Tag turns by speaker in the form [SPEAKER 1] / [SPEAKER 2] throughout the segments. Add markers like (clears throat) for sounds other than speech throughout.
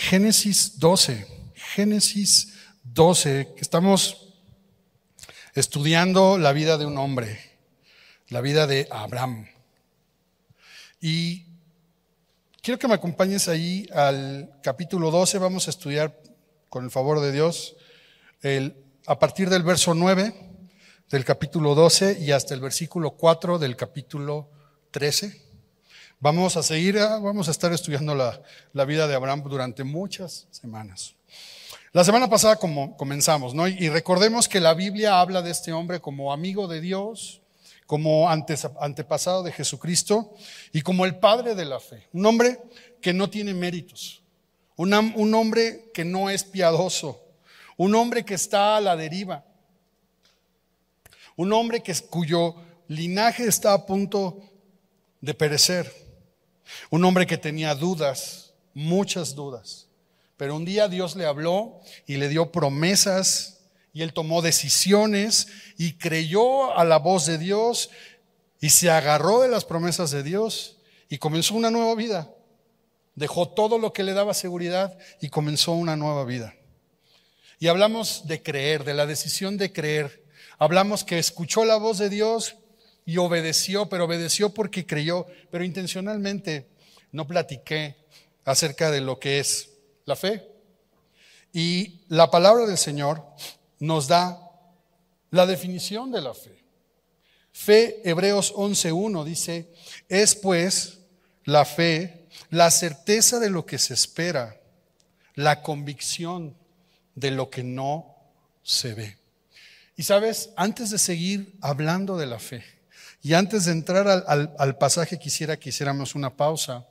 [SPEAKER 1] Génesis 12, Génesis 12, que estamos estudiando la vida de un hombre, la vida de Abraham. Y quiero que me acompañes ahí al capítulo 12, vamos a estudiar con el favor de Dios a partir del verso 9 del capítulo 12 y hasta el versículo 4 del capítulo 13. Vamos a seguir, ah, vamos a estar estudiando la, vida de Abraham durante muchas semanas. La semana pasada como comenzamos, ¿no? Y recordemos que la Biblia habla de este hombre como amigo de Dios, como antepasado de Jesucristo y como el padre de la fe. Un hombre que no tiene méritos, un, hombre que no es piadoso, un hombre que está a la deriva, un hombre cuyo linaje está a punto de perecer. Un hombre que tenía dudas, muchas dudas. Pero un día Dios le habló y le dio promesas y él tomó decisiones y creyó a la voz de Dios y se agarró de las promesas de Dios y comenzó una nueva vida. Dejó todo lo que le daba seguridad y comenzó una nueva vida. Y hablamos de creer, de la decisión de creer. Hablamos que escuchó la voz de Dios y obedeció, pero obedeció porque creyó, pero intencionalmente no platiqué acerca de lo que es la fe. Y la palabra del Señor nos da la definición de la fe. Fe, Hebreos 11.1 dice, es pues la fe, la certeza de lo que se espera, la convicción de lo que no se ve. Y sabes, antes de seguir hablando de la fe, y antes de entrar al, al, al pasaje quisiera que hiciéramos una pausa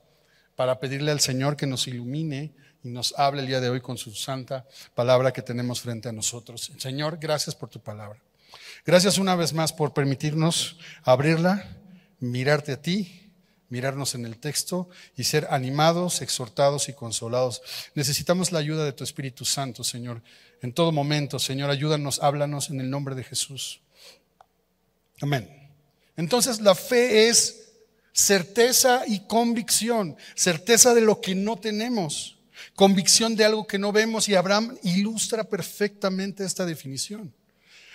[SPEAKER 1] para pedirle al Señor que nos ilumine y nos hable el día de hoy con su santa palabra que tenemos frente a nosotros. Señor, gracias por tu palabra. Gracias una vez más por permitirnos abrirla, mirarte a ti, mirarnos en el texto y ser animados, exhortados y consolados. Necesitamos la ayuda de tu Espíritu Santo, Señor, en todo momento. Señor, ayúdanos, háblanos en el nombre de Jesús. Amén. Entonces la fe es certeza y convicción, certeza de lo que no tenemos, convicción de algo que no vemos y Abraham ilustra perfectamente esta definición.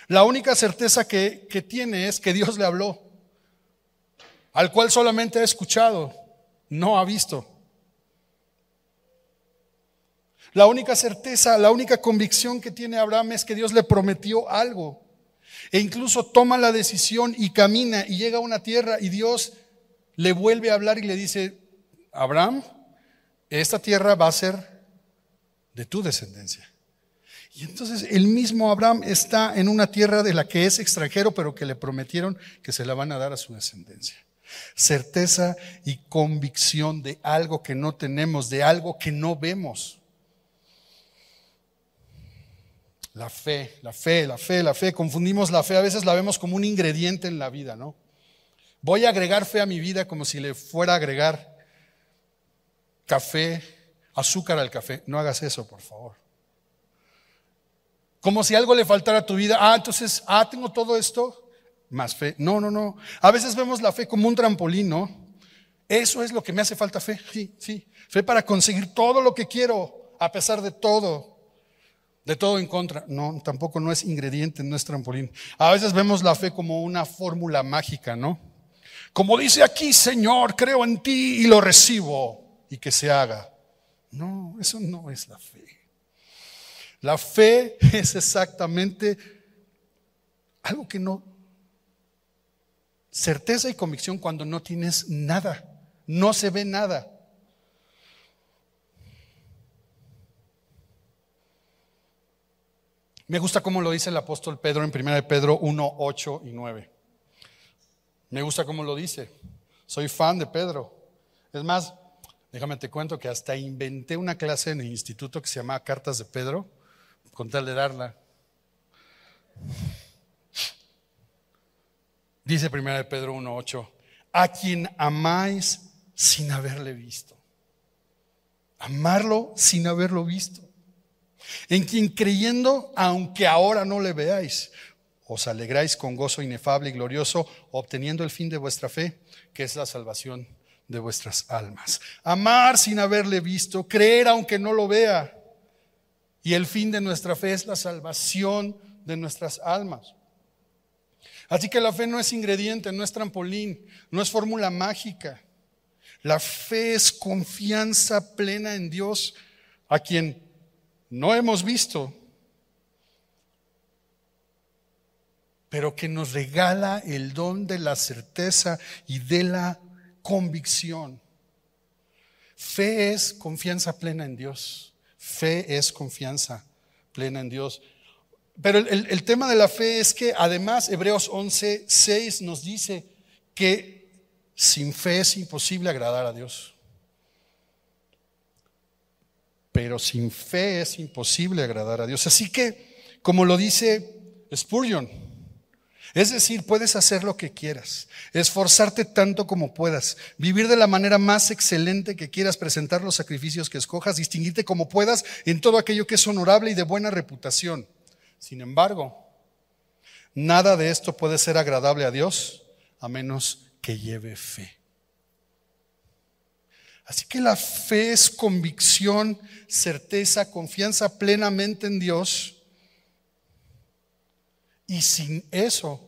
[SPEAKER 1] La única certeza que, tiene es que Dios le habló, al cual solamente ha escuchado, no ha visto. La única certeza, la única convicción que tiene Abraham es que Dios le prometió algo e incluso toma la decisión y camina y llega a una tierra y Dios le vuelve a hablar y le dice, Abraham, esta tierra va a ser de tu descendencia. Y entonces el mismo Abraham está en una tierra de la que es extranjero, pero que le prometieron que se la van a dar a su descendencia. Certeza y convicción de algo que no tenemos, de algo que no vemos. La fe, la fe, la fe, la fe. Confundimos la fe. A veces la vemos como un ingrediente en la vida, ¿no? Voy a agregar fe a mi vida como si le fuera a agregar café, azúcar al café. No hagas eso, por favor. Como si algo le faltara a tu vida. Ah, entonces, ah, tengo todo esto. Más fe. No, no, no. A veces vemos la fe como un trampolín, ¿no? Eso es lo que me hace falta fe. Sí, sí. Fe para conseguir todo lo que quiero, a pesar de todo de todo en contra. No, tampoco no es ingrediente, no es trampolín. A veces vemos la fe como una fórmula mágica, ¿no? Como dice aquí, Señor, creo en ti y lo recibo y que se haga. No, eso no es la fe. La fe (laughs) es exactamente algo que no... Certeza y convicción cuando no tienes nada, no se ve nada. Me gusta cómo lo dice el apóstol Pedro en 1 Pedro 1, 8 y 9. Me gusta cómo lo dice. Soy fan de Pedro. Es más, déjame te cuento que hasta inventé una clase en el instituto que se llamaba Cartas de Pedro con tal de darla. Dice 1 Pedro 1, 8. A quien amáis sin haberle visto. Amarlo sin haberlo visto en quien creyendo, aunque ahora no le veáis, os alegráis con gozo inefable y glorioso, obteniendo el fin de vuestra fe, que es la salvación de vuestras almas. Amar sin haberle visto, creer aunque no lo vea. Y el fin de nuestra fe es la salvación de nuestras almas. Así que la fe no es ingrediente, no es trampolín, no es fórmula mágica. La fe es confianza plena en Dios, a quien no hemos visto, pero que nos regala el don de la certeza y de la convicción. Fe es confianza plena en Dios. Fe es confianza plena en Dios. Pero el, tema de la fe es que además Hebreos 11, 6 nos dice que sin fe es imposible agradar a Dios pero sin fe es imposible agradar a Dios. Así que, como lo dice Spurgeon, es decir, puedes hacer lo que quieras, esforzarte tanto como puedas, vivir de la manera más excelente que quieras, presentar los sacrificios que escojas, distinguirte como puedas en todo aquello que es honorable y de buena reputación. Sin embargo, nada de esto puede ser agradable a Dios a menos que lleve fe. Así que la fe es convicción, certeza, confianza plenamente en Dios. Y sin eso,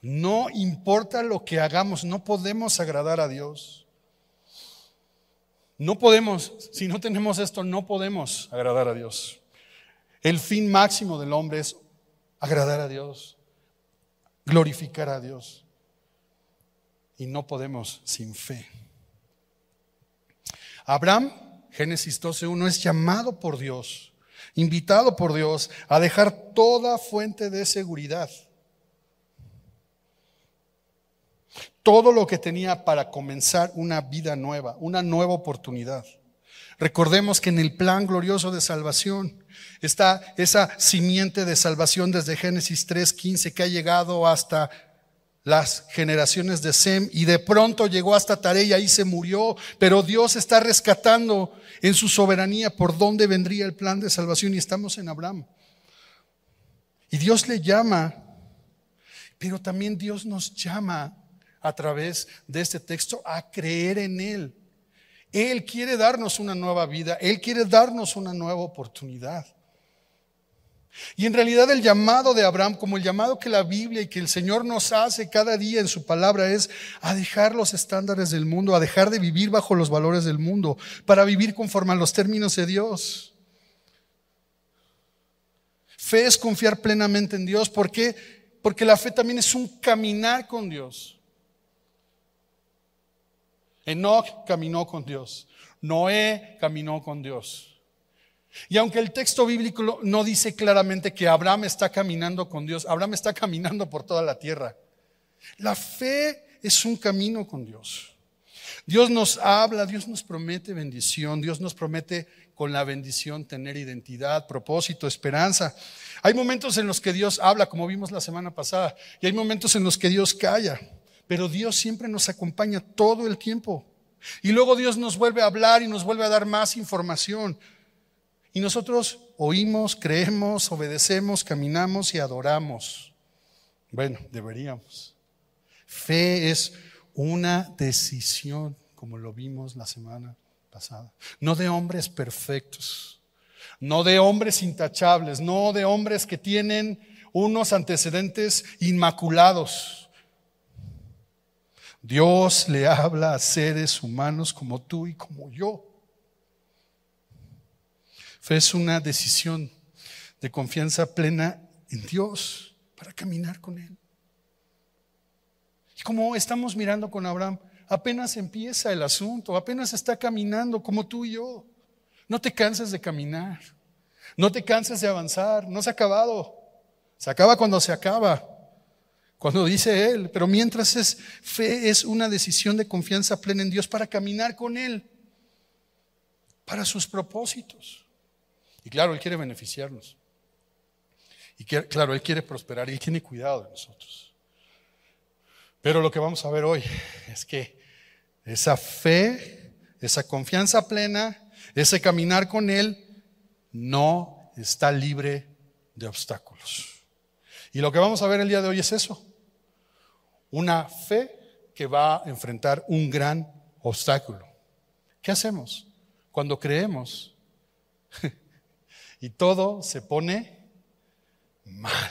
[SPEAKER 1] no importa lo que hagamos, no podemos agradar a Dios. No podemos, si no tenemos esto, no podemos agradar a Dios. El fin máximo del hombre es agradar a Dios, glorificar a Dios. Y no podemos sin fe. Abraham, Génesis 12.1, es llamado por Dios, invitado por Dios a dejar toda fuente de seguridad. Todo lo que tenía para comenzar una vida nueva, una nueva oportunidad. Recordemos que en el plan glorioso de salvación está esa simiente de salvación desde Génesis 3.15 que ha llegado hasta las generaciones de Sem y de pronto llegó hasta tarea y ahí se murió, pero Dios está rescatando en su soberanía por dónde vendría el plan de salvación y estamos en Abraham. Y Dios le llama, pero también Dios nos llama a través de este texto a creer en Él. Él quiere darnos una nueva vida, Él quiere darnos una nueva oportunidad. Y en realidad el llamado de Abraham, como el llamado que la Biblia y que el Señor nos hace cada día en su palabra, es a dejar los estándares del mundo, a dejar de vivir bajo los valores del mundo, para vivir conforme a los términos de Dios. Fe es confiar plenamente en Dios. ¿Por qué? Porque la fe también es un caminar con Dios. Enoch caminó con Dios. Noé caminó con Dios. Y aunque el texto bíblico no dice claramente que Abraham está caminando con Dios, Abraham está caminando por toda la tierra. La fe es un camino con Dios. Dios nos habla, Dios nos promete bendición, Dios nos promete con la bendición tener identidad, propósito, esperanza. Hay momentos en los que Dios habla, como vimos la semana pasada, y hay momentos en los que Dios calla, pero Dios siempre nos acompaña todo el tiempo. Y luego Dios nos vuelve a hablar y nos vuelve a dar más información nosotros oímos, creemos, obedecemos, caminamos y adoramos. Bueno, deberíamos. Fe es una decisión, como lo vimos la semana pasada. No de hombres perfectos, no de hombres intachables, no de hombres que tienen unos antecedentes inmaculados. Dios le habla a seres humanos como tú y como yo. Fe es una decisión de confianza plena en Dios para caminar con Él. Y como estamos mirando con Abraham, apenas empieza el asunto, apenas está caminando como tú y yo. No te canses de caminar, no te canses de avanzar, no se ha acabado. Se acaba cuando se acaba, cuando dice Él, pero mientras es fe, es una decisión de confianza plena en Dios para caminar con Él, para sus propósitos. Y claro, Él quiere beneficiarnos. Y claro, Él quiere prosperar y Él tiene cuidado de nosotros. Pero lo que vamos a ver hoy es que esa fe, esa confianza plena, ese caminar con Él, no está libre de obstáculos. Y lo que vamos a ver el día de hoy es eso. Una fe que va a enfrentar un gran obstáculo. ¿Qué hacemos cuando creemos y todo se pone mal.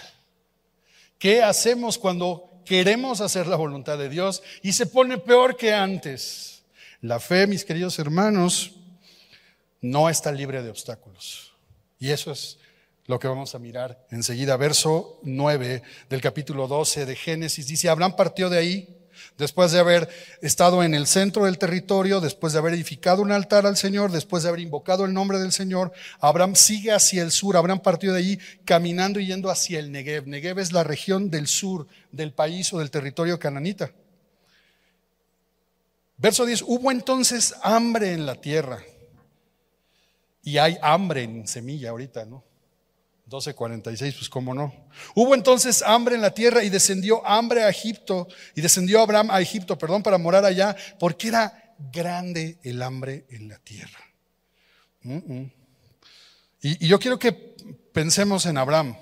[SPEAKER 1] ¿Qué hacemos cuando queremos hacer la voluntad de Dios y se pone peor que antes? La fe, mis queridos hermanos, no está libre de obstáculos. Y eso es lo que vamos a mirar enseguida. Verso 9 del capítulo 12 de Génesis dice, Abraham partió de ahí después de haber estado en el centro del territorio, después de haber edificado un altar al Señor, después de haber invocado el nombre del Señor, Abraham sigue hacia el sur, Abraham partió de allí caminando y yendo hacia el Negev. Negev es la región del sur del país o del territorio cananita. Verso 10, hubo entonces hambre en la tierra. Y hay hambre en semilla ahorita, ¿no? 12:46, pues cómo no. Hubo entonces hambre en la tierra y descendió hambre a Egipto, y descendió Abraham a Egipto, perdón, para morar allá, porque era grande el hambre en la tierra. Y, y yo quiero que pensemos en Abraham.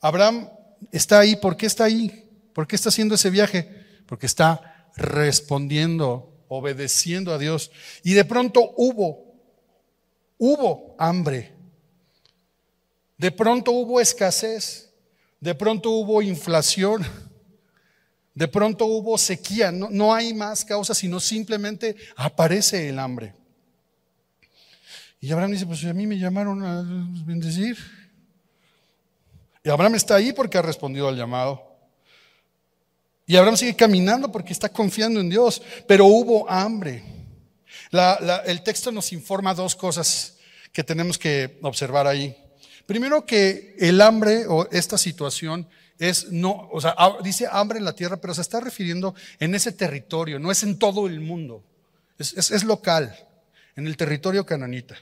[SPEAKER 1] Abraham está ahí, ¿por qué está ahí? ¿Por qué está haciendo ese viaje? Porque está respondiendo, obedeciendo a Dios. Y de pronto hubo, hubo hambre de pronto hubo escasez, de pronto hubo inflación, de pronto hubo sequía, no, hay más causas, sino simplemente aparece el hambre. Y Abraham dice, pues a mí me llamaron a bendecir. Y Abraham está ahí porque ha respondido al llamado. Y Abraham sigue caminando porque está confiando en Dios, pero hubo hambre. el texto nos informa dos cosas que tenemos que observar ahí. Primero que el hambre o esta situación es no, o sea, dice hambre en la tierra, pero se está refiriendo en ese territorio, no es en todo el mundo, es, es local, en el territorio cananita.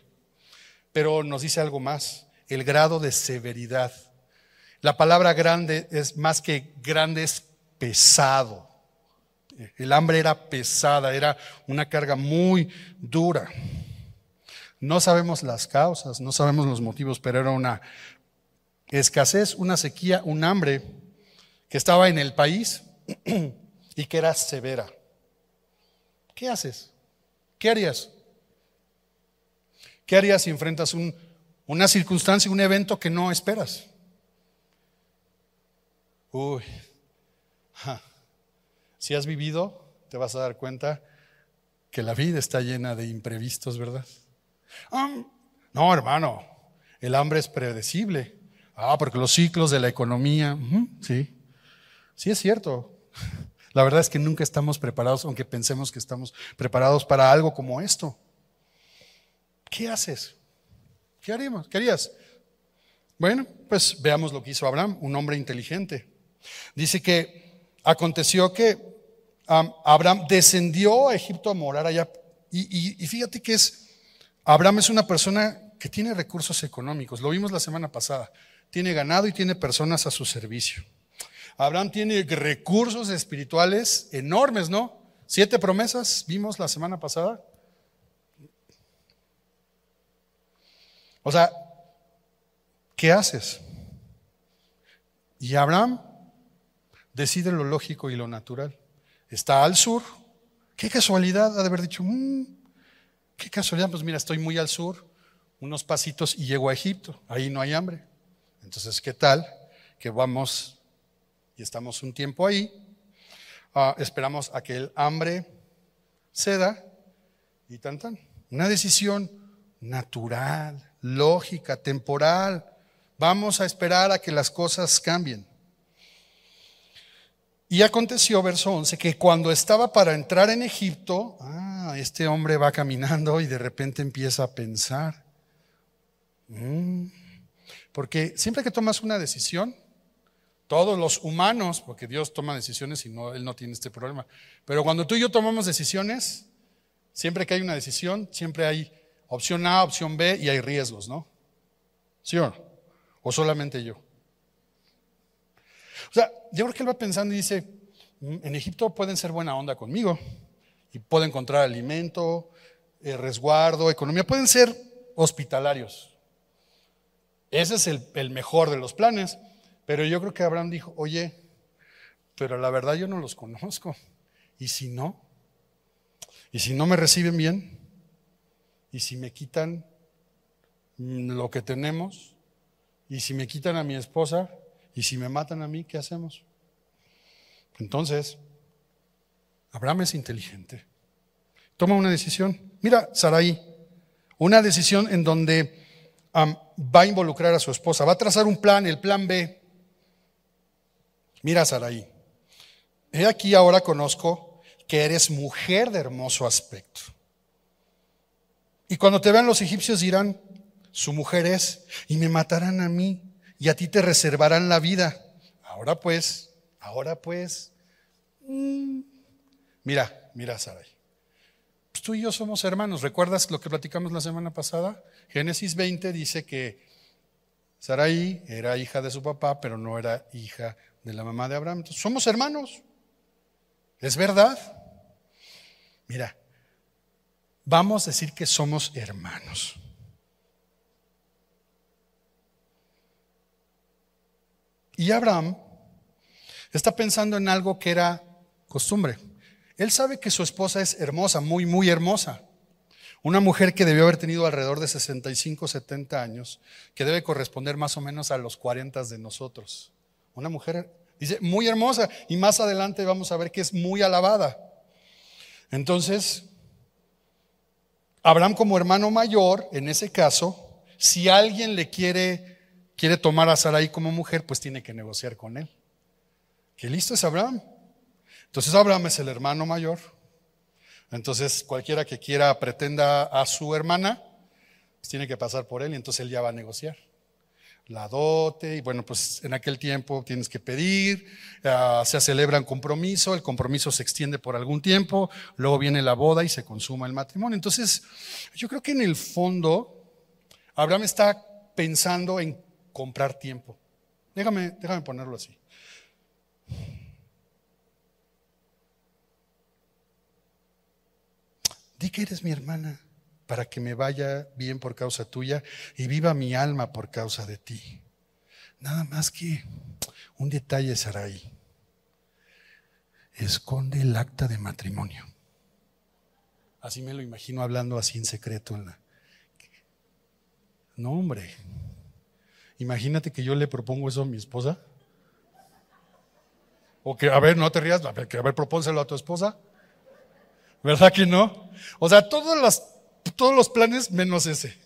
[SPEAKER 1] Pero nos dice algo más, el grado de severidad. La palabra grande es más que grande, es pesado. El hambre era pesada, era una carga muy dura. No sabemos las causas, no sabemos los motivos, pero era una escasez, una sequía, un hambre que estaba en el país (clears throat) y que era severa. ¿Qué haces? ¿Qué harías? ¿Qué harías si enfrentas una circunstancia, un evento que no esperas? Uy, si has vivido, te vas a dar cuenta que la vida está llena de imprevistos, ¿verdad? Ah, no, hermano, el hambre es predecible. Ah, porque los ciclos de la economía, sí, sí es cierto. (laughs) La verdad es que nunca estamos preparados, aunque pensemos que estamos preparados para algo como esto. ¿Qué haces? ¿Qué haremos? ¿Querías? harías? Bueno, pues veamos lo que hizo Abraham, un hombre inteligente. Dice que aconteció que ah, Abraham descendió a Egipto a morar allá. y fíjate que es Abraham es una persona que tiene recursos económicos, lo vimos la semana pasada, tiene ganado y tiene personas a su servicio. Abraham tiene recursos espirituales enormes, ¿no? Siete promesas vimos la semana pasada. O sea, ¿qué haces? Y Abraham decide lo lógico y lo natural. Está al sur. Qué casualidad ha de haber dicho, mm, Qué casualidad, pues mira, estoy muy al sur, unos pasitos y llego a Egipto, ahí no hay hambre. Entonces, ¿qué tal? Que vamos y estamos un tiempo ahí, ah, esperamos a que el hambre ceda y tan tan. Una decisión natural, lógica, temporal. Vamos a esperar a que las cosas cambien. Y aconteció, verso 11, que cuando estaba para entrar en Egipto, ah, Ah, este hombre va caminando y de repente empieza a pensar. Mm. Porque siempre que tomas una decisión, todos los humanos, porque Dios toma decisiones y no, Él no tiene este problema, pero cuando tú y yo tomamos decisiones, siempre que hay una decisión, siempre hay opción A, opción B y hay riesgos, ¿no? ¿Sí o no? ¿O solamente yo? O sea, yo creo que él va pensando y dice, mm, en Egipto pueden ser buena onda conmigo y encontrar alimento, eh, resguardo, economía. Pueden ser hospitalarios. Ese es el mejor de los planes. Pero yo creo que Abraham dijo, oye, pero la verdad yo no los conozco. ¿Y si no? ¿Y si no me reciben bien? ¿Y si me quitan lo que tenemos? ¿Y si me quitan a mi esposa? ¿Y si me matan a mí? ¿Qué hacemos? Entonces, Abraham es inteligente. Toma una decisión. Mira, Sarai, una decisión en donde va a involucrar a su esposa, va a trazar un plan, el plan B. Mira, Sarai, he aquí ahora conozco que eres mujer de hermoso aspecto. Y cuando te vean los egipcios dirán, su mujer es, y me matarán a mí, y a ti te reservarán la vida. Ahora pues, ahora pues. Mm. Mira, mira, Sarai. Pues tú y yo somos hermanos. ¿Recuerdas lo que platicamos la semana pasada? Génesis 20 dice que Sarai era hija de su papá, pero no era hija de la mamá de Abraham. Entonces, somos hermanos. ¿Es verdad? Mira, vamos a decir que somos hermanos. Y Abraham está pensando en algo que era costumbre. Él sabe que su esposa es hermosa, muy, muy hermosa. Una mujer que debió haber tenido alrededor de 65, 70 años, que debe corresponder más o menos a los 40 de nosotros. Una mujer, dice, muy hermosa. Y más adelante vamos a ver que es muy alabada. Entonces, Abraham como hermano mayor, en ese caso, si alguien le quiere, quiere tomar a Sarai como mujer, pues tiene que negociar con él. Qué listo es Abraham. Entonces Abraham es el hermano mayor. Entonces cualquiera que quiera pretenda a su hermana, pues tiene que pasar por él y entonces él ya va a negociar la dote, y bueno, pues en aquel tiempo tienes que pedir, ah, se celebra un compromiso, el compromiso se extiende por algún tiempo, luego viene la boda y se consuma el matrimonio. Entonces, yo creo que en el fondo, Abraham está pensando en comprar tiempo. déjame ponerlo así. que eres mi hermana para que me vaya bien por causa tuya y viva mi alma por causa de ti. Nada más que un detalle, Sarai. Esconde el acta de matrimonio. Así me lo imagino hablando así en secreto. En la... No, hombre. Imagínate que yo le propongo eso a mi esposa. O que, a ver, no te rías, que, a ver, propónselo a tu esposa. ¿Verdad que no? O sea, todos los, todos los planes menos ese.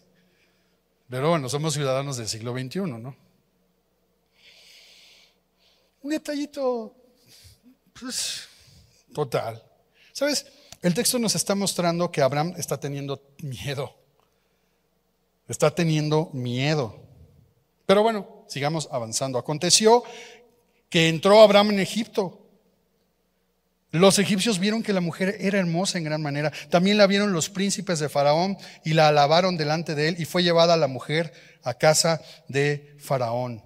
[SPEAKER 1] Pero bueno, somos ciudadanos del siglo XXI, ¿no? Un detallito, pues, total. ¿Sabes? El texto nos está mostrando que Abraham está teniendo miedo. Está teniendo miedo. Pero bueno, sigamos avanzando. Aconteció que entró Abraham en Egipto los egipcios vieron que la mujer era hermosa en gran manera. También la vieron los príncipes de Faraón y la alabaron delante de él y fue llevada la mujer a casa de Faraón.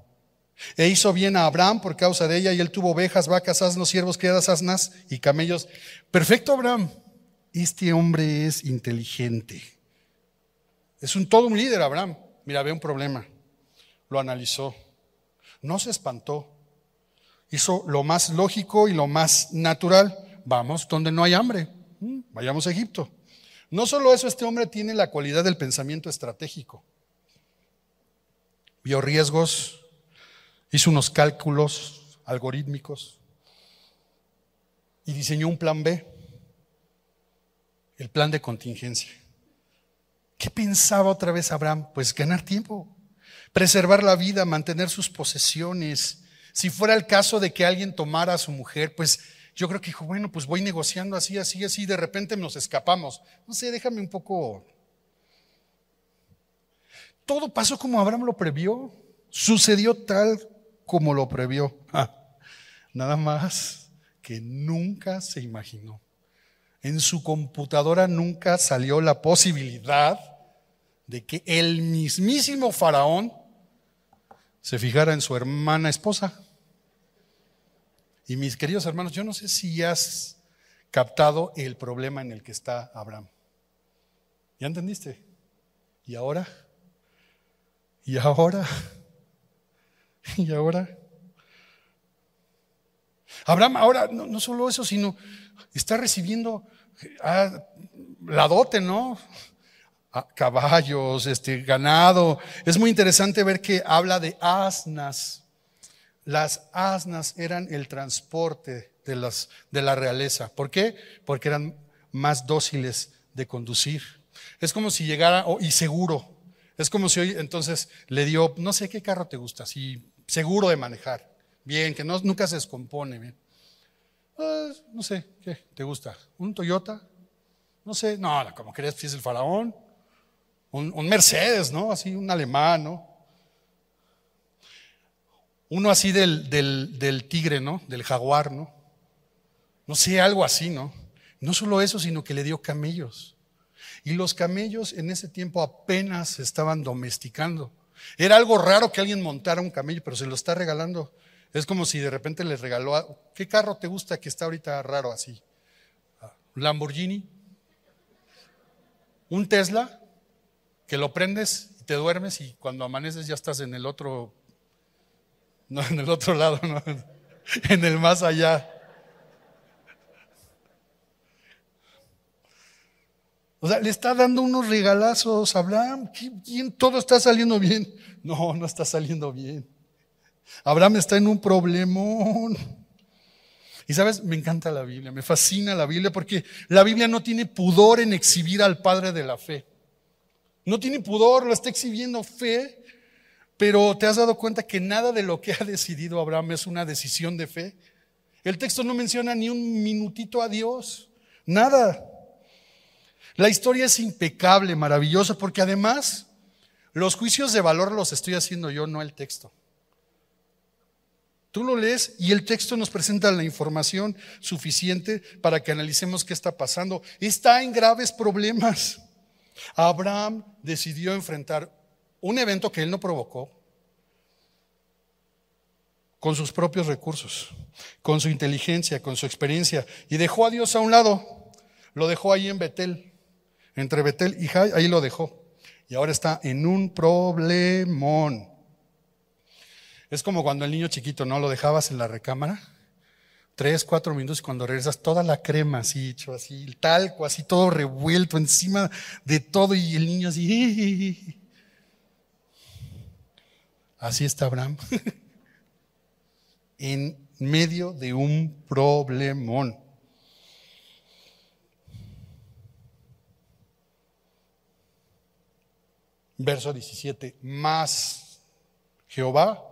[SPEAKER 1] E hizo bien a Abraham por causa de ella y él tuvo ovejas, vacas, asnos, siervos, quedas, asnas y camellos. Perfecto Abraham. Este hombre es inteligente. Es un todo un líder Abraham. Mira, ve un problema. Lo analizó. No se espantó hizo lo más lógico y lo más natural. Vamos donde no hay hambre, mm, vayamos a Egipto. No solo eso, este hombre tiene la cualidad del pensamiento estratégico. Vio riesgos, hizo unos cálculos algorítmicos y diseñó un plan B, el plan de contingencia. ¿Qué pensaba otra vez Abraham? Pues ganar tiempo, preservar la vida, mantener sus posesiones, si fuera el caso de que alguien tomara a su mujer, pues yo creo que dijo, bueno, pues voy negociando así, así, así, de repente nos escapamos. No sé, déjame un poco. Todo pasó como Abraham lo previó. Sucedió tal como lo previó. nada más que nunca se imaginó. En su computadora nunca salió la posibilidad de que el mismísimo faraón se fijara en su hermana esposa. Y mis queridos hermanos, yo no sé si has captado el problema en el que está Abraham. ¿Ya entendiste? ¿Y ahora? ¿Y ahora? (laughs) ¿Y ahora? Abraham ahora, no, solo eso, sino está recibiendo eh, ah, la dote, ¿no? Ah, caballos, este, ganado. Es muy interesante ver que habla de asnas. Las asnas eran el transporte de, la realeza. ¿Por qué? Porque eran más dóciles de conducir. Es como si llegara, oh, y seguro, es como si hoy entonces le dio, no sé qué carro te gusta, si seguro de manejar, bien, que nunca se descompone, bien. Pues, no sé, ¿qué te gusta? ¿Un Toyota? No sé, no, como crees, es el faraón. Un, un Mercedes, ¿no? Así, un alemán, ¿no? Uno así del, del, tigre, ¿no? Del jaguar, ¿no? No sé, algo así, ¿no? No solo eso, sino que le dio camellos. Y los camellos en ese tiempo apenas se estaban domesticando. Era algo raro que alguien montara un camello, pero se lo está regalando. Es como si de repente les regaló, ¿qué carro te gusta que está ahorita raro así? Ah, Lamborghini, un Tesla, que lo prendes, y te duermes y cuando amaneces ya estás en el otro no, en el otro lado, no. En el más allá. O sea, le está dando unos regalazos a Abraham. todo está saliendo bien? No, no está saliendo bien. Abraham está en un problemón. Y sabes, me encanta la Biblia, me fascina la Biblia porque la Biblia no tiene pudor en exhibir al Padre de la Fe. No tiene pudor, lo está exhibiendo fe pero ¿te has dado cuenta que nada de lo que ha (laughs) decidido Abraham es una decisión de fe? El texto no menciona ni un minutito a Dios, nada. La historia es impecable, maravillosa, porque además los juicios de valor los estoy haciendo yo, no el texto. Tú lo lees y el texto nos presenta la información suficiente para que analicemos qué está pasando. Está en graves problemas. Abraham decidió enfrentar un evento que él no provocó con sus propios recursos, con su inteligencia, con su experiencia, y dejó a Dios a un lado, lo dejó ahí en Betel, entre Betel y Jai, ahí lo dejó, y ahora está en un problemón. Es como cuando el niño chiquito, ¿no? Lo dejabas en la recámara, tres, cuatro minutos, y cuando regresas, toda la crema así, hecho así, el talco, así todo revuelto encima de todo, y el niño así, Así está Abraham. (laughs) en medio de un problemón. Verso 17, más Jehová,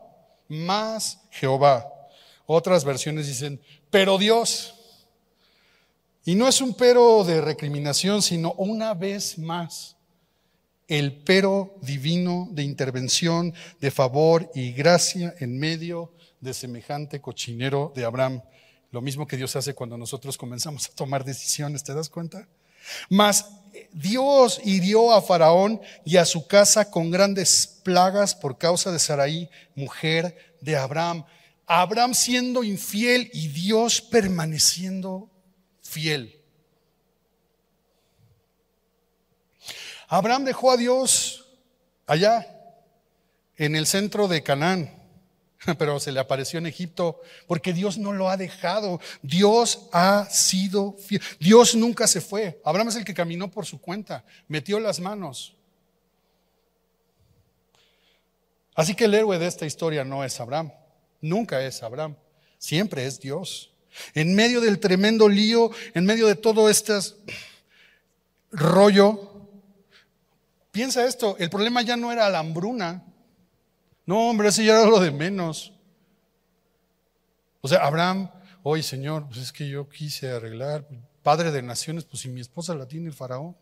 [SPEAKER 1] más Jehová. Otras versiones dicen, pero Dios. Y no es un pero de recriminación, sino una vez más el pero divino de intervención, de favor y gracia en medio de semejante cochinero de Abraham. Lo mismo que Dios hace cuando nosotros comenzamos a tomar decisiones, ¿te das cuenta? Mas eh, Dios hirió a Faraón y a su casa con grandes plagas por causa de Saraí, mujer de Abraham. Abraham siendo infiel y Dios permaneciendo fiel. Abraham dejó a Dios allá, en el centro de Canaán, (laughs) pero se le apareció en Egipto, porque Dios no lo ha dejado. Dios ha sido fiel. Dios nunca se fue. Abraham es el que caminó por su cuenta, metió las manos. Así que el héroe de esta historia no es Abraham, nunca es Abraham, siempre es Dios. En medio del tremendo lío, en medio de todo este (clears throat) rollo, Piensa esto, el problema ya no era la hambruna. No, hombre, ese ya era lo de menos. O sea, Abraham, oye Señor, pues es que yo quise arreglar, padre de naciones, pues si mi esposa la tiene el faraón.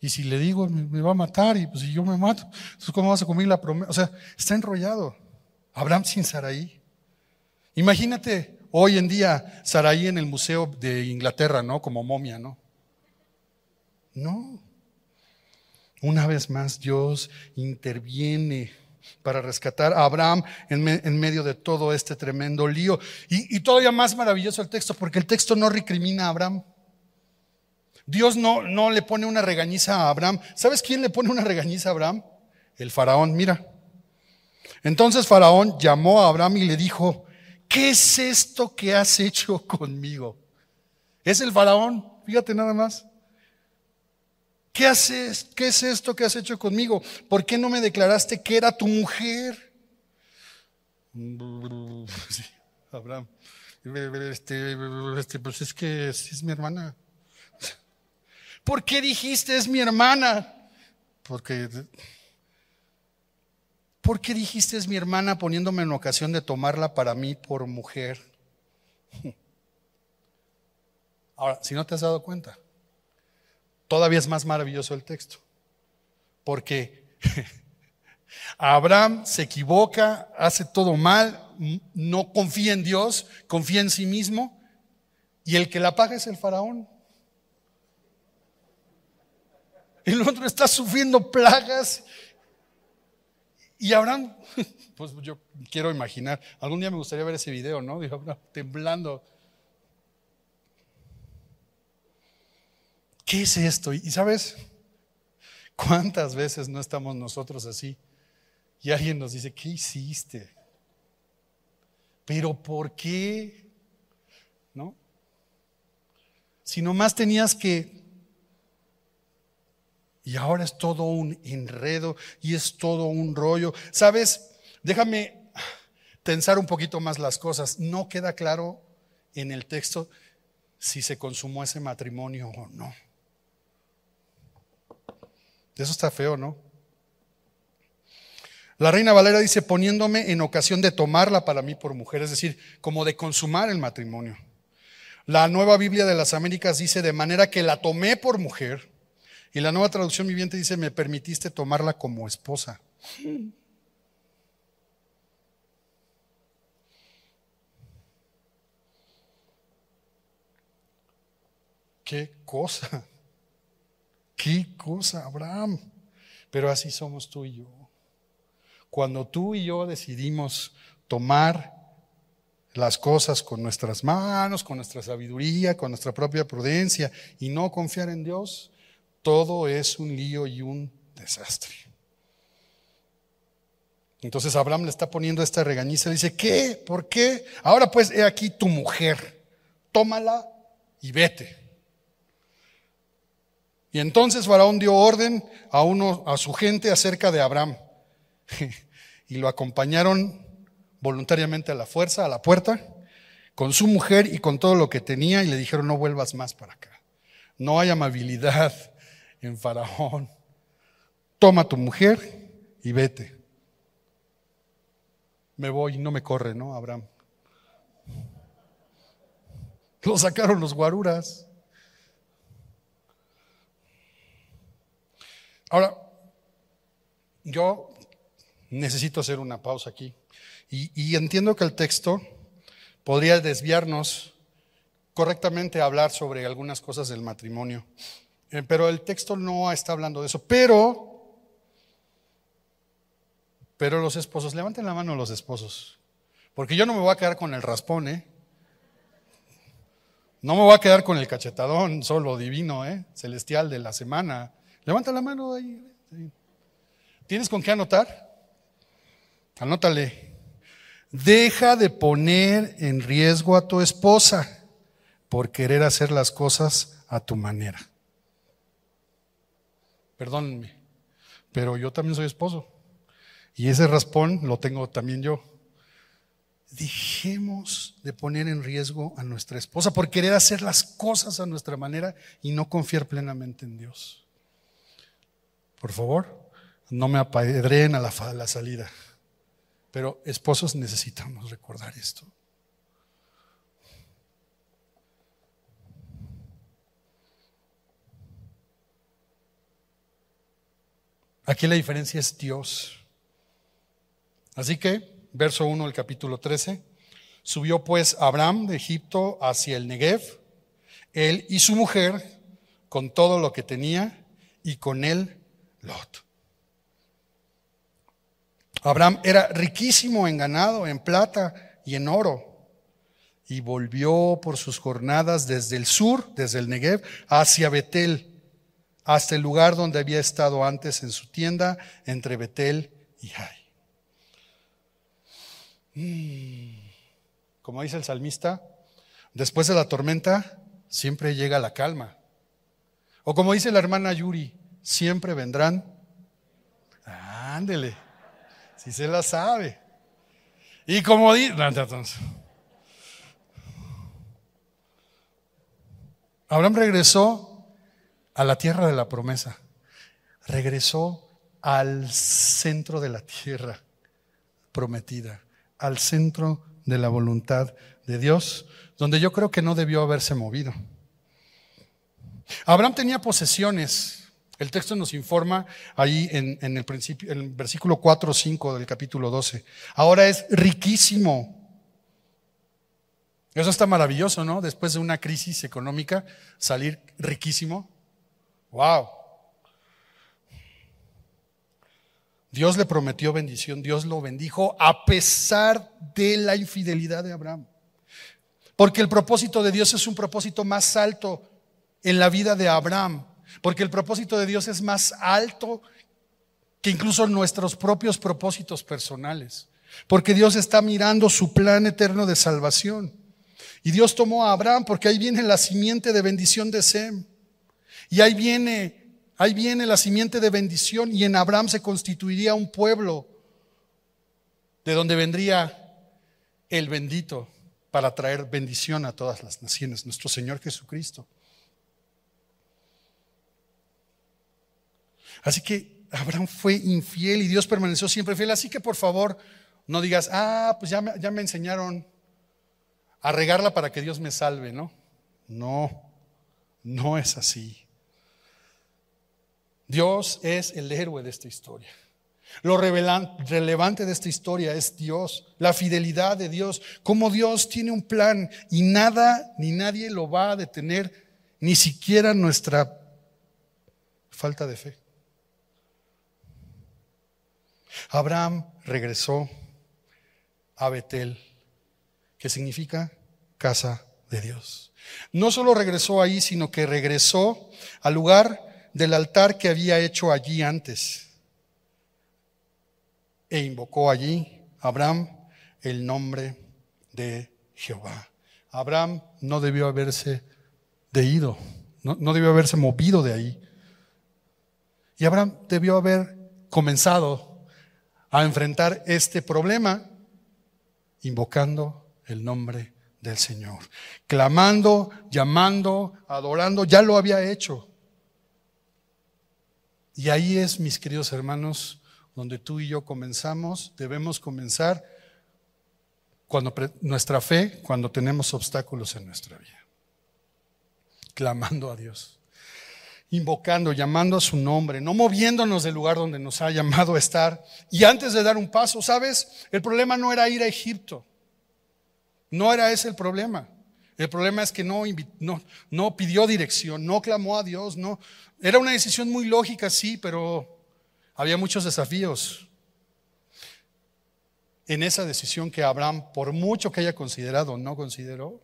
[SPEAKER 1] Y si le digo, me, va a matar, y pues si yo me mato, entonces pues, ¿cómo vas a comer la promesa? O sea, está enrollado. Abraham sin Saraí. Imagínate hoy en día Sarai en el Museo de Inglaterra, ¿no? Como momia, ¿no? No. Una vez más, Dios interviene para rescatar a Abraham en, medio de todo este tremendo lío. Y, todavía más maravilloso el texto, porque el texto no recrimina a Abraham. Dios no, no le pone una regañiza a Abraham. ¿Sabes quién le pone una regañiza a Abraham? El faraón, mira. Entonces Faraón llamó a Abraham y le dijo, ¿qué es esto que has hecho conmigo? Es el faraón, fíjate nada más. ¿Qué haces? ¿Qué es esto que has hecho conmigo? ¿Por qué no me declaraste que era tu mujer? (laughs) Abraham. Este, este, pues es que es, mi hermana. (laughs) ¿Por qué dijiste es mi hermana? Porque ¿Por qué dijiste es mi hermana poniéndome en ocasión de tomarla para mí por mujer? (laughs) Ahora, si no te has dado cuenta, todavía es más maravilloso el texto, porque (laughs) Abraham se equivoca, hace todo mal, no confía en Dios, confía en sí mismo, y el que la paga es el faraón. El otro está sufriendo plagas. Y Abraham, (laughs) pues yo quiero imaginar, algún día me gustaría ver ese video, ¿no? Dijo Abraham, temblando. ¿Qué es esto? Y sabes, ¿cuántas veces no estamos nosotros así? Y alguien nos dice, ¿qué hiciste? Pero ¿por qué? ¿No? Si nomás tenías que... Y ahora es todo un enredo y es todo un rollo. ¿Sabes? Déjame tensar un poquito más las cosas. No queda claro en el texto si se consumó ese matrimonio o no. Eso está feo, ¿no? La reina Valera dice, poniéndome en ocasión de tomarla para mí por mujer, es decir, como de consumar el matrimonio. La nueva Biblia de las Américas dice, de manera que la tomé por mujer. Y la nueva traducción viviente dice, me permitiste tomarla como esposa. (laughs) Qué cosa. ¿Qué cosa, Abraham? Pero así somos tú y yo. Cuando tú y yo decidimos tomar las cosas con nuestras manos, con nuestra sabiduría, con nuestra propia prudencia y no confiar en Dios, todo es un lío y un desastre. Entonces Abraham le está poniendo esta regañiza, le dice, ¿qué? ¿Por qué? Ahora pues he aquí tu mujer, tómala y vete. Y entonces Faraón dio orden a uno a su gente acerca de Abraham. (laughs) y lo acompañaron voluntariamente a la fuerza, a la puerta, con su mujer y con todo lo que tenía y le dijeron, "No vuelvas más para acá. No hay amabilidad (laughs) en Faraón. Toma tu mujer y vete." Me voy, no me corre, ¿no, Abraham? Lo sacaron los guaruras. Ahora, yo necesito hacer una pausa aquí y, entiendo que el texto podría desviarnos correctamente a hablar sobre algunas cosas del matrimonio, eh, pero el texto no está hablando de eso, pero... Pero los esposos, levanten la mano los esposos, porque yo no me voy a quedar con el raspón, ¿eh? No me voy a quedar con el cachetadón, solo divino, ¿eh? Celestial de la semana. Levanta la mano ahí. ¿Tienes con qué anotar? Anótale. Deja de poner en riesgo a tu esposa por querer hacer las cosas a tu manera. Perdónenme, pero yo también soy esposo. Y ese raspón lo tengo también yo. Dejemos de poner en riesgo a nuestra esposa por querer hacer las cosas a nuestra manera y no confiar plenamente en Dios por favor, no me apedreen a la, la salida. Pero esposos necesitamos recordar esto. Aquí la diferencia es Dios. Así que, verso 1 del capítulo 13, subió pues Abraham de Egipto hacia el Negev, él y su mujer, con todo lo que tenía, y con él Lot. Abraham era riquísimo en ganado, en plata y en oro. Y volvió por sus jornadas desde el sur, desde el Negev, hacia Betel, hasta el lugar donde había estado antes en su tienda, entre Betel y Jai. Mm. Como dice el salmista, después de la tormenta siempre llega la calma. O como dice la hermana Yuri, siempre vendrán. Ándele, si se la sabe. Y como dice, Abraham regresó a la tierra de la promesa, regresó al centro de la tierra prometida, al centro de la voluntad de Dios, donde yo creo que no debió haberse movido. Abraham tenía posesiones, el texto nos informa ahí en, el, principio, en el versículo 4 o 5 del capítulo 12. Ahora es riquísimo. Eso está maravilloso, ¿no? Después de una crisis económica, salir riquísimo. ¡Wow! Dios le prometió bendición, Dios lo bendijo a pesar de la infidelidad de Abraham. Porque el propósito de Dios es un propósito más alto en la vida de Abraham porque el propósito de Dios es más alto que incluso nuestros propios propósitos personales. Porque Dios está mirando su plan eterno de salvación. Y Dios tomó a Abraham porque ahí viene la simiente de bendición de Sem. Y ahí viene, ahí viene la simiente de bendición y en Abraham se constituiría un pueblo de donde vendría el bendito para traer bendición a todas las naciones, nuestro Señor Jesucristo. Así que Abraham fue infiel y Dios permaneció siempre fiel. Así que por favor, no digas, ah, pues ya me, enseñaron a regarla para que Dios me salve, ¿no? No, no es así. Dios es el héroe de esta historia. Lo relevante de esta historia es Dios, la fidelidad de Dios, como Dios tiene un plan y nada ni nadie lo va a detener, ni siquiera nuestra falta de fe. Abraham regresó a Betel, que significa casa de Dios. No solo regresó ahí, sino que regresó al lugar del altar que había hecho allí antes. E invocó allí Abraham el nombre de Jehová. Abraham no debió haberse de ido, no, no debió haberse movido de ahí. Y Abraham debió haber comenzado a enfrentar este problema invocando el nombre del Señor, clamando, llamando, adorando, ya lo había hecho. Y ahí es, mis queridos hermanos, donde tú y yo comenzamos, debemos comenzar cuando nuestra fe, cuando tenemos obstáculos en nuestra vida, clamando a Dios invocando, llamando a su nombre, no moviéndonos del lugar donde nos ha llamado a estar. Y antes de dar un paso, ¿sabes? El problema no era ir a Egipto. No era ese el problema. El problema es que no, no, pidió dirección, no clamó a Dios, no. Era una decisión muy lógica, sí, pero había muchos desafíos en esa decisión que Abraham, por mucho que haya considerado, no consideró.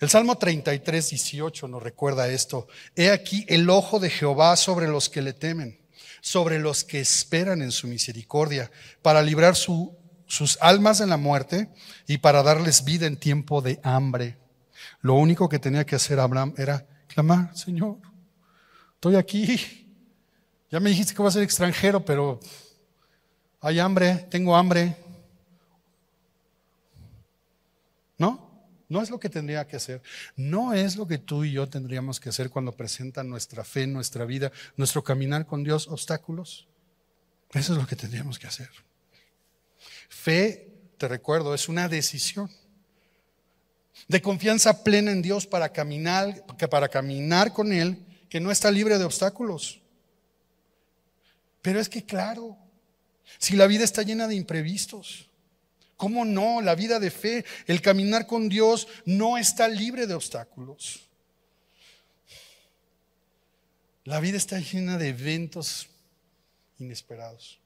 [SPEAKER 1] El Salmo 33, 18 nos recuerda esto. He aquí el ojo de Jehová sobre los que le temen, sobre los que esperan en su misericordia, para librar sus almas de la muerte y para darles vida en tiempo de hambre. Lo único que tenía que hacer Abraham era clamar, Señor, estoy aquí. Ya me dijiste que voy a ser extranjero, pero hay hambre, tengo hambre, No es lo que tendría que hacer. No es lo que tú y yo tendríamos que hacer cuando presentan nuestra fe, nuestra vida, nuestro caminar con Dios, obstáculos. Eso es lo que tendríamos que hacer. Fe, te recuerdo, es una decisión de confianza plena en Dios para caminar, para caminar con Él, que no está libre de obstáculos. Pero es que claro, si la vida está llena de imprevistos, ¿Cómo no? La vida de fe, el caminar con Dios no está libre de obstáculos. La vida está llena de eventos inesperados.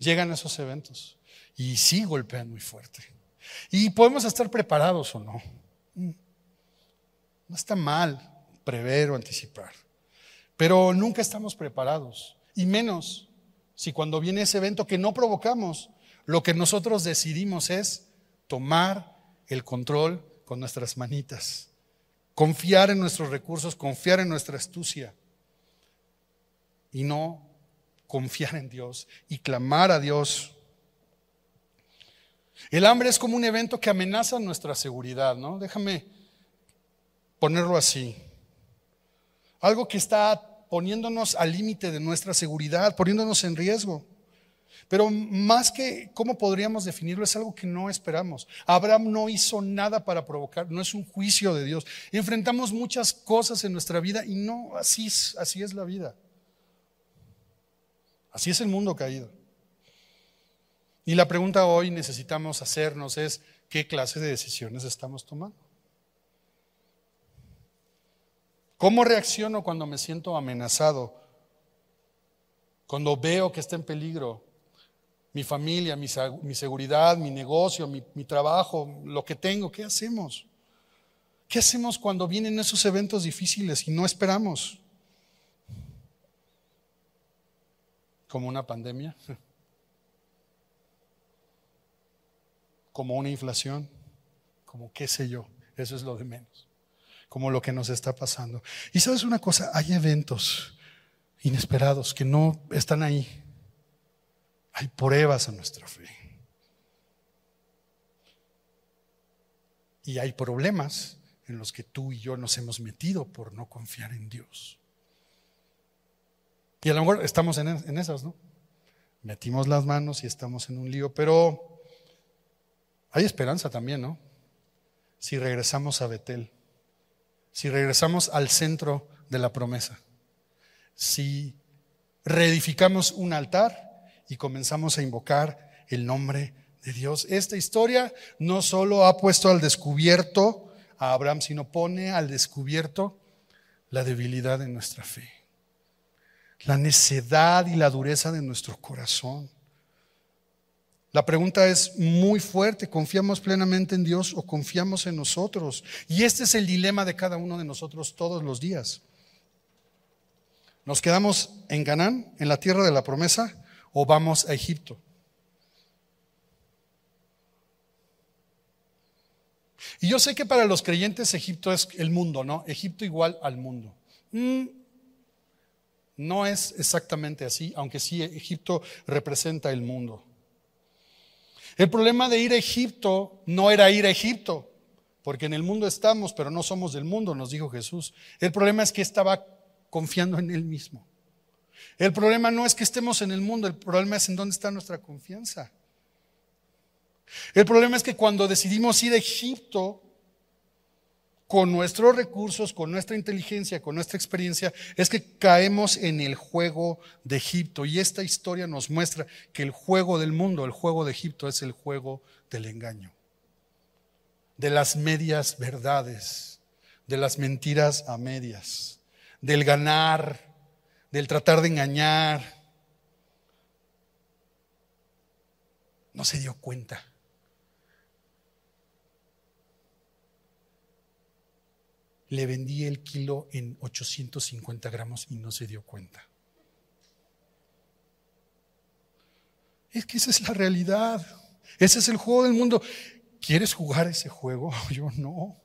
[SPEAKER 1] Llegan esos eventos y sí golpean muy fuerte. Y podemos estar preparados o no. Mm. No está mal prever o anticipar. Pero nunca estamos preparados. Y menos si cuando viene ese evento que no provocamos, lo que nosotros decidimos es tomar el control con nuestras manitas, confiar en nuestros recursos, confiar en nuestra astucia y no confiar en Dios y clamar a Dios. El hambre es como un evento que amenaza nuestra seguridad, ¿no? Déjame ponerlo así. Algo que está poniéndonos al límite de nuestra seguridad, poniéndonos en riesgo. Pero más que cómo podríamos definirlo, es algo que no esperamos. Abraham no hizo nada para provocar, no es un juicio de Dios. Enfrentamos muchas cosas en nuestra vida y no, así es, así es la vida. Así es el mundo caído. Y la pregunta hoy necesitamos hacernos es, ¿qué clase de decisiones estamos tomando? ¿Cómo reacciono cuando me siento amenazado? Cuando veo que está en peligro, mi familia, mi, seguridad, mi negocio, mi, mi trabajo, lo que tengo. ¿Qué hacemos? ¿Qué hacemos cuando vienen esos eventos difíciles y no esperamos? ¿Como una pandemia? (laughs) ¿Como una inflación? ¿Como qué sé yo? Eso es lo de menos. Como lo que nos está pasando. Y sabes una cosa, hay eventos inesperados que no están ahí hay pruebas a nuestra fe. Y hay problemas en los que tú y yo nos hemos metido por no confiar en Dios. Y a lo mejor estamos en, esas, ¿no? Metimos las manos y estamos en un lío, pero hay esperanza también, ¿no? Si regresamos a Betel, si regresamos al centro de la promesa, si reedificamos un altar y comenzamos a invocar el nombre de Dios. Esta historia no solo ha puesto al descubierto a Abraham, sino pone al descubierto la debilidad de nuestra fe, la necedad y la dureza de nuestro corazón. La pregunta es muy fuerte, ¿confiamos plenamente en Dios o confiamos en nosotros? Y este es el dilema de cada uno de nosotros todos los días. ¿Nos quedamos en Ganán, en la tierra de la promesa? o vamos a Egipto. Y yo sé que para los creyentes Egipto es el mundo, ¿no? Egipto igual al mundo. Mm, no es exactamente así, aunque sí Egipto representa el mundo. El problema de ir a Egipto no era ir a Egipto, porque en el mundo estamos, pero no somos del mundo, nos dijo Jesús. El problema es que estaba confiando en él mismo. El problema no es que estemos en el mundo, el problema es en dónde está nuestra confianza. El problema es que cuando decidimos ir a Egipto con nuestros recursos, con nuestra inteligencia, con nuestra experiencia, es que caemos en el juego de Egipto. Y esta historia nos muestra que el juego del mundo, el juego de Egipto, es el juego del engaño, de las medias verdades, de las mentiras a medias, del ganar del tratar de engañar. No se dio cuenta. Le vendí el kilo en 850 gramos y no se dio cuenta. Es que esa es la realidad. Ese es el juego del mundo. ¿Quieres jugar ese juego? (laughs) Yo no.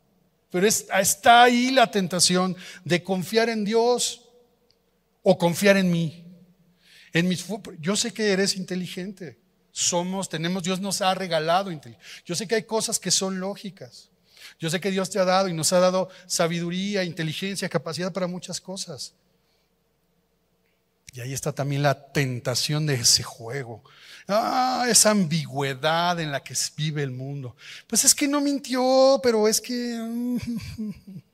[SPEAKER 1] Pero está ahí la tentación de confiar en Dios o confiar en mí. En mis, yo sé que eres inteligente. Somos, tenemos, Dios nos ha regalado inteligencia. Yo sé que hay cosas que son lógicas. Yo sé que Dios te ha dado y nos ha dado sabiduría, inteligencia, capacidad para muchas cosas. Y ahí está también la tentación de ese juego. Ah, esa ambigüedad en la que vive el mundo. Pues es que no mintió, pero es que... Mm, (laughs)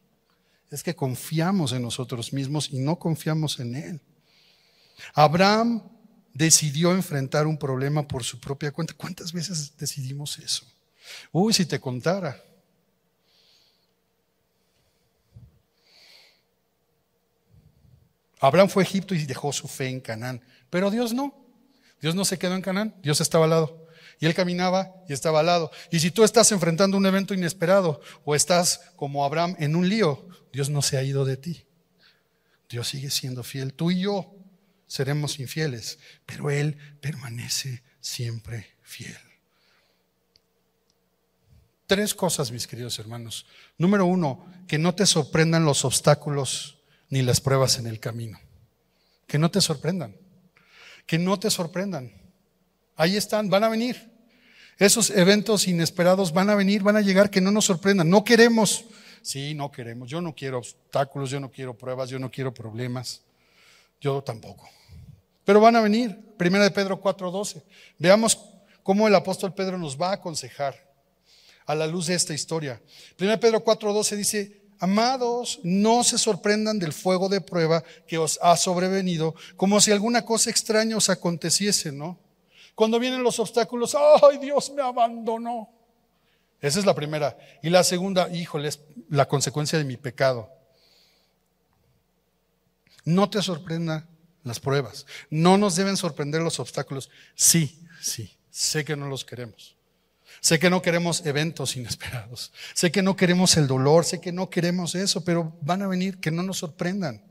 [SPEAKER 1] es que confiamos en nosotros mismos y no confiamos en Él. Abraham decidió enfrentar un problema por su propia cuenta. ¿Cuántas veces decidimos eso? Uy, si te contara. Abraham fue a Egipto y dejó su fe en Canaán, pero Dios no. Dios no se quedó en Canaán, Dios estaba al lado. Y él caminaba y estaba al lado. Y si tú estás enfrentando un evento inesperado o estás como Abraham en un lío, Dios no se ha ido de ti. Dios sigue siendo fiel. Tú y yo seremos infieles, pero Él permanece siempre fiel. Tres cosas, mis queridos hermanos. Número uno, que no te sorprendan los obstáculos ni las pruebas en el camino. Que no te sorprendan. Que no te sorprendan. Ahí están, van a venir. Esos eventos inesperados van a venir, van a llegar, que no nos sorprendan. No queremos Sí, no queremos. Yo no quiero obstáculos, yo no quiero pruebas, yo no quiero problemas. Yo tampoco. Pero van a venir. Primera de Pedro 4:12. Veamos cómo el apóstol Pedro nos va a aconsejar a la luz de esta historia. Primera de Pedro 4:12 dice, Amados, no se sorprendan del fuego de prueba que os ha sobrevenido, como si alguna cosa extraña os aconteciese, ¿no? Cuando vienen los obstáculos, ¡ay, Dios me abandonó! Esa es la primera. Y la segunda, híjole, es la consecuencia de mi pecado. No te sorprendan las pruebas. No nos deben sorprender los obstáculos. Sí, sí, sé que no los queremos. Sé que no queremos eventos inesperados. Sé que no queremos el dolor. Sé que no queremos eso, pero van a venir que no nos sorprendan.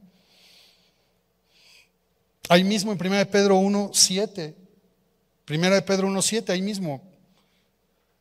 [SPEAKER 1] Ahí mismo en 1 Pedro 1, 7. 1 Pedro 1, 7, ahí mismo.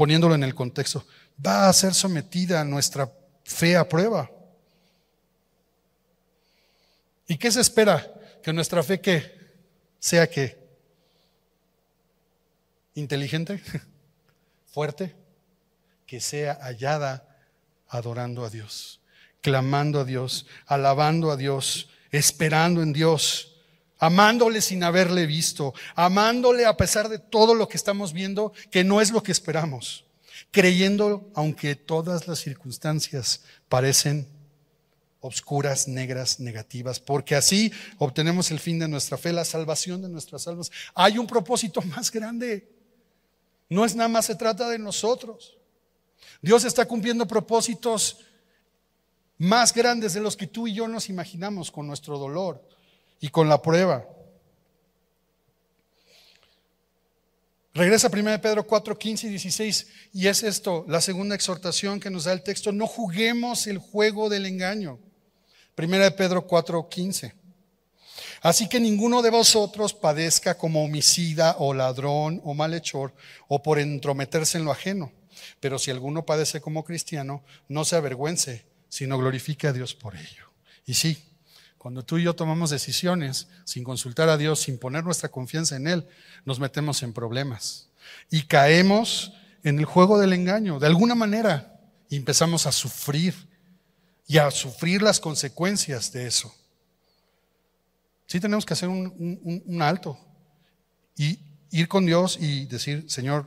[SPEAKER 1] poniéndolo en el contexto, va a ser sometida a nuestra a prueba. ¿Y qué se espera? Que nuestra fe que sea que inteligente, (laughs) fuerte, que sea hallada adorando a Dios, clamando a Dios, alabando a Dios, esperando en Dios amándole sin haberle visto, amándole a pesar de todo lo que estamos viendo, que no es lo que esperamos, creyendo aunque todas las circunstancias parecen Oscuras, negras, negativas, porque así obtenemos el fin de nuestra fe, la salvación de nuestras almas. Hay un propósito más grande. No es nada más se trata de nosotros. Dios está cumpliendo propósitos más grandes de los que tú y yo nos imaginamos con nuestro dolor, y con la prueba. Regresa 1 Pedro 4, 15 y 16 y es esto, la segunda exhortación que nos da el texto, no juguemos el juego del engaño. 1 Pedro 4, 15. Así que ninguno de vosotros padezca como homicida o ladrón o malhechor o por entrometerse en lo ajeno. Pero si alguno padece como cristiano, no se avergüence, sino glorifique a Dios por ello. Y sí, cuando tú y yo tomamos decisiones sin consultar a Dios, sin poner nuestra confianza en Él, nos metemos en problemas y caemos en el juego del engaño, de alguna manera, y empezamos a sufrir y a sufrir las consecuencias de eso. Sí tenemos que hacer un, alto y ir con Dios y decir, Señor,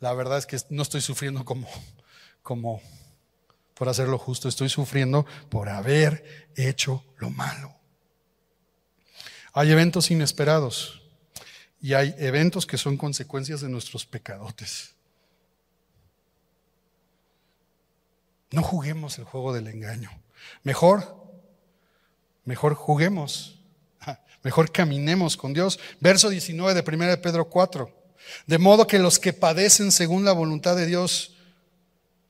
[SPEAKER 1] la verdad es que no estoy sufriendo como, como por hacer lo justo, estoy sufriendo por haber hecho lo malo. Hay eventos inesperados y hay eventos que son consecuencias de nuestros pecadotes. No juguemos el juego del engaño. Mejor, mejor juguemos, (laughs) mejor caminemos con Dios. Verso 19 de 1 Pedro 4. De modo que los que padecen según la voluntad de Dios,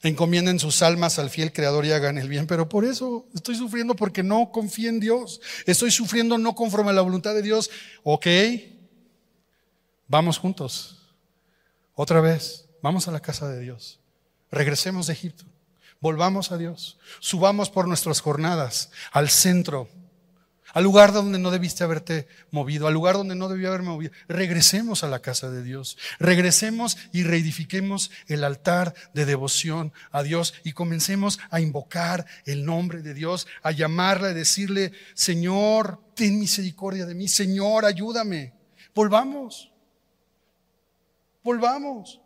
[SPEAKER 1] encomienden sus almas al fiel Creador y hagan el bien. Pero por eso estoy sufriendo porque no confío en Dios. Estoy sufriendo no conforme a la voluntad de Dios. Ok, vamos juntos. Otra vez, vamos a la casa de Dios. Regresemos de Egipto. Volvamos a Dios. Subamos por nuestras jornadas al centro al lugar donde no debiste haberte movido, al lugar donde no debía haberme movido. Regresemos a la casa de Dios, regresemos y reedifiquemos el altar de devoción a Dios y comencemos a invocar el nombre de Dios, a llamarle, a decirle, Señor, ten misericordia de mí, Señor, ayúdame. Volvamos, volvamos.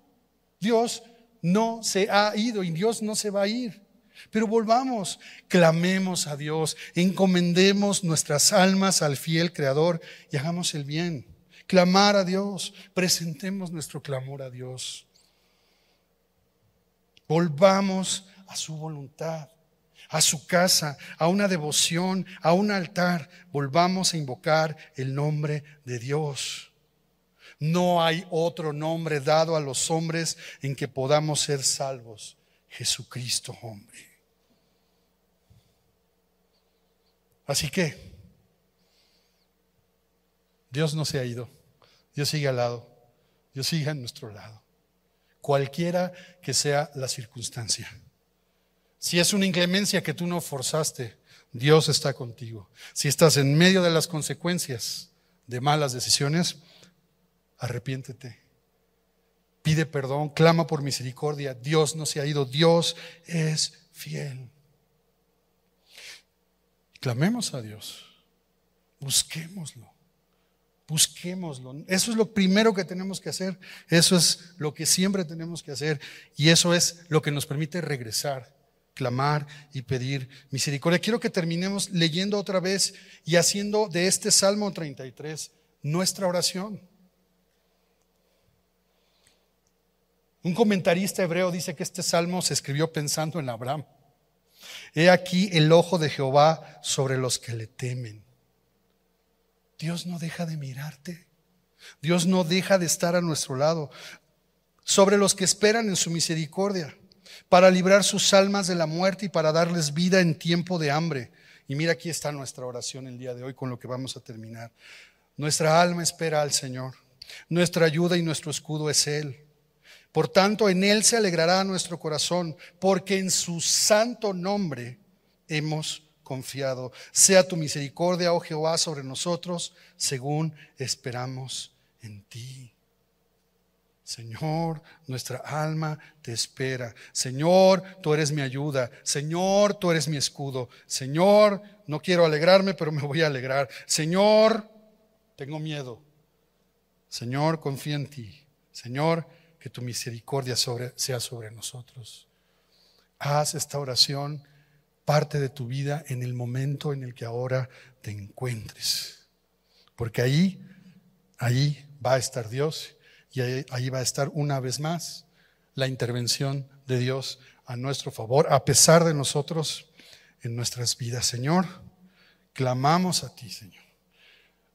[SPEAKER 1] Dios no se ha ido y Dios no se va a ir. Pero volvamos, clamemos a Dios, encomendemos nuestras almas al fiel Creador y hagamos el bien. Clamar a Dios, presentemos nuestro clamor a Dios. Volvamos a su voluntad, a su casa, a una devoción, a un altar. Volvamos a invocar el nombre de Dios. No hay otro nombre dado a los hombres en que podamos ser salvos Jesucristo, hombre. Así que Dios no se ha ido, Dios sigue al lado, Dios sigue en nuestro lado, cualquiera que sea la circunstancia. Si es una inclemencia que tú no forzaste, Dios está contigo. Si estás en medio de las consecuencias de malas decisiones, arrepiéntete pide perdón, clama por misericordia. Dios no se ha ido, Dios es fiel. Clamemos a Dios, busquémoslo, busquémoslo. Eso es lo primero que tenemos que hacer, eso es lo que siempre tenemos que hacer y eso es lo que nos permite regresar clamar y pedir misericordia. Quiero que terminemos leyendo otra vez y haciendo de este Salmo 33 nuestra oración. Un comentarista hebreo dice que este salmo se escribió pensando en Abraham. He aquí el ojo de Jehová sobre los que le temen. Dios no deja de mirarte. Dios no deja de estar a nuestro lado. Sobre los que esperan en su misericordia, para librar sus almas de la muerte y para darles vida en tiempo de hambre. Y mira, aquí está nuestra oración el día de hoy con lo que vamos a terminar. Nuestra alma espera al Señor. Nuestra ayuda y nuestro escudo es Él. Por tanto, en Él se alegrará nuestro corazón, porque en su santo nombre hemos confiado. Sea tu misericordia, oh Jehová, sobre nosotros, según esperamos en ti. Señor, nuestra alma te espera. Señor, tú eres mi ayuda. Señor, tú eres mi escudo. Señor, no quiero alegrarme, pero me voy a alegrar. Señor, tengo miedo. Señor, confía en ti. Señor, que tu misericordia sea sobre nosotros. Haz esta oración parte de tu vida en el momento en el que ahora te encuentres. Porque ahí, ahí va a estar Dios y ahí va a estar una vez más la intervención de Dios a nuestro favor, a pesar de nosotros en nuestras vidas. Señor, clamamos a ti, Señor.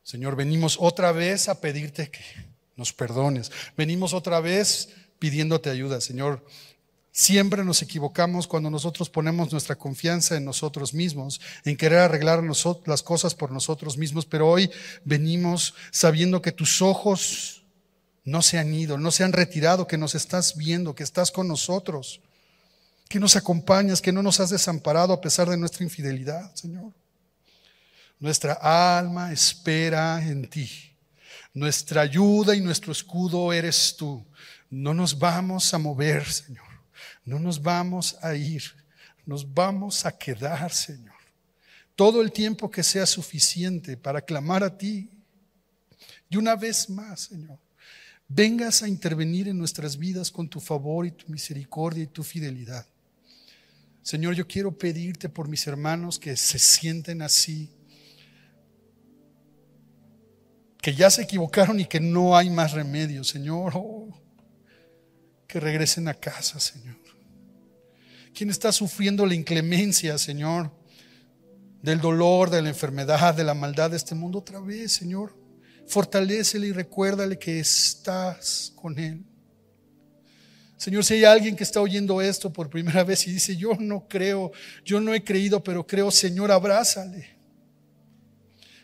[SPEAKER 1] Señor, venimos otra vez a pedirte que nos perdones. Venimos otra vez pidiéndote ayuda, Señor. Siempre nos equivocamos cuando nosotros ponemos nuestra confianza en nosotros mismos, en querer arreglar las cosas por nosotros mismos, pero hoy venimos sabiendo que tus ojos no se han ido, no se han retirado, que nos estás viendo, que estás con nosotros, que nos acompañas, que no nos has desamparado a pesar de nuestra infidelidad, Señor. Nuestra alma espera en ti. Nuestra ayuda y nuestro escudo eres tú. No nos vamos a mover, Señor. No nos vamos a ir. Nos vamos a quedar, Señor. Todo el tiempo que sea suficiente para clamar a ti. Y una vez más, Señor, vengas a intervenir en nuestras vidas con tu favor y tu misericordia y tu fidelidad. Señor, yo quiero pedirte por mis hermanos que se sienten así que ya se equivocaron y que no hay más remedio, Señor. Oh, que regresen a casa, Señor. quien está sufriendo la inclemencia, Señor? Del dolor, de la enfermedad, de la maldad de este mundo otra vez, Señor. Fortalécele y recuérdale que estás con Él. Señor, si hay alguien que está oyendo esto por primera vez y dice, yo no creo, yo no he creído, pero creo, Señor, abrázale.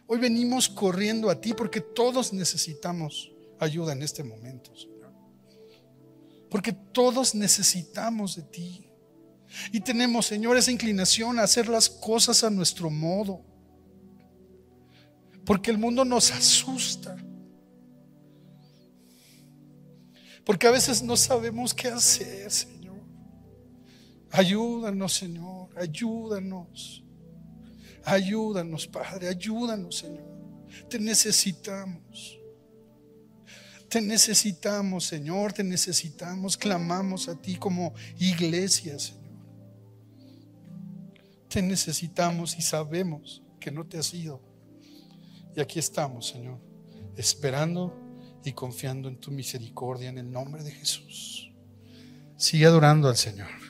[SPEAKER 1] Hoy venimos corriendo a ti porque todos necesitamos ayuda en este momento, Señor. Porque todos necesitamos de ti. Y tenemos, Señor, esa inclinación a hacer las cosas a nuestro modo. Porque el mundo nos asusta. Porque a veces no sabemos qué hacer, Señor. Ayúdanos, Señor. Ayúdanos. Ayúdanos, Padre, ayúdanos, Señor. Te necesitamos. Te necesitamos, Señor, te necesitamos. Clamamos a ti como iglesia, Señor. Te necesitamos y sabemos que no te has ido. Y aquí estamos, Señor, esperando y confiando en tu misericordia en el nombre de Jesús. Sigue adorando al Señor.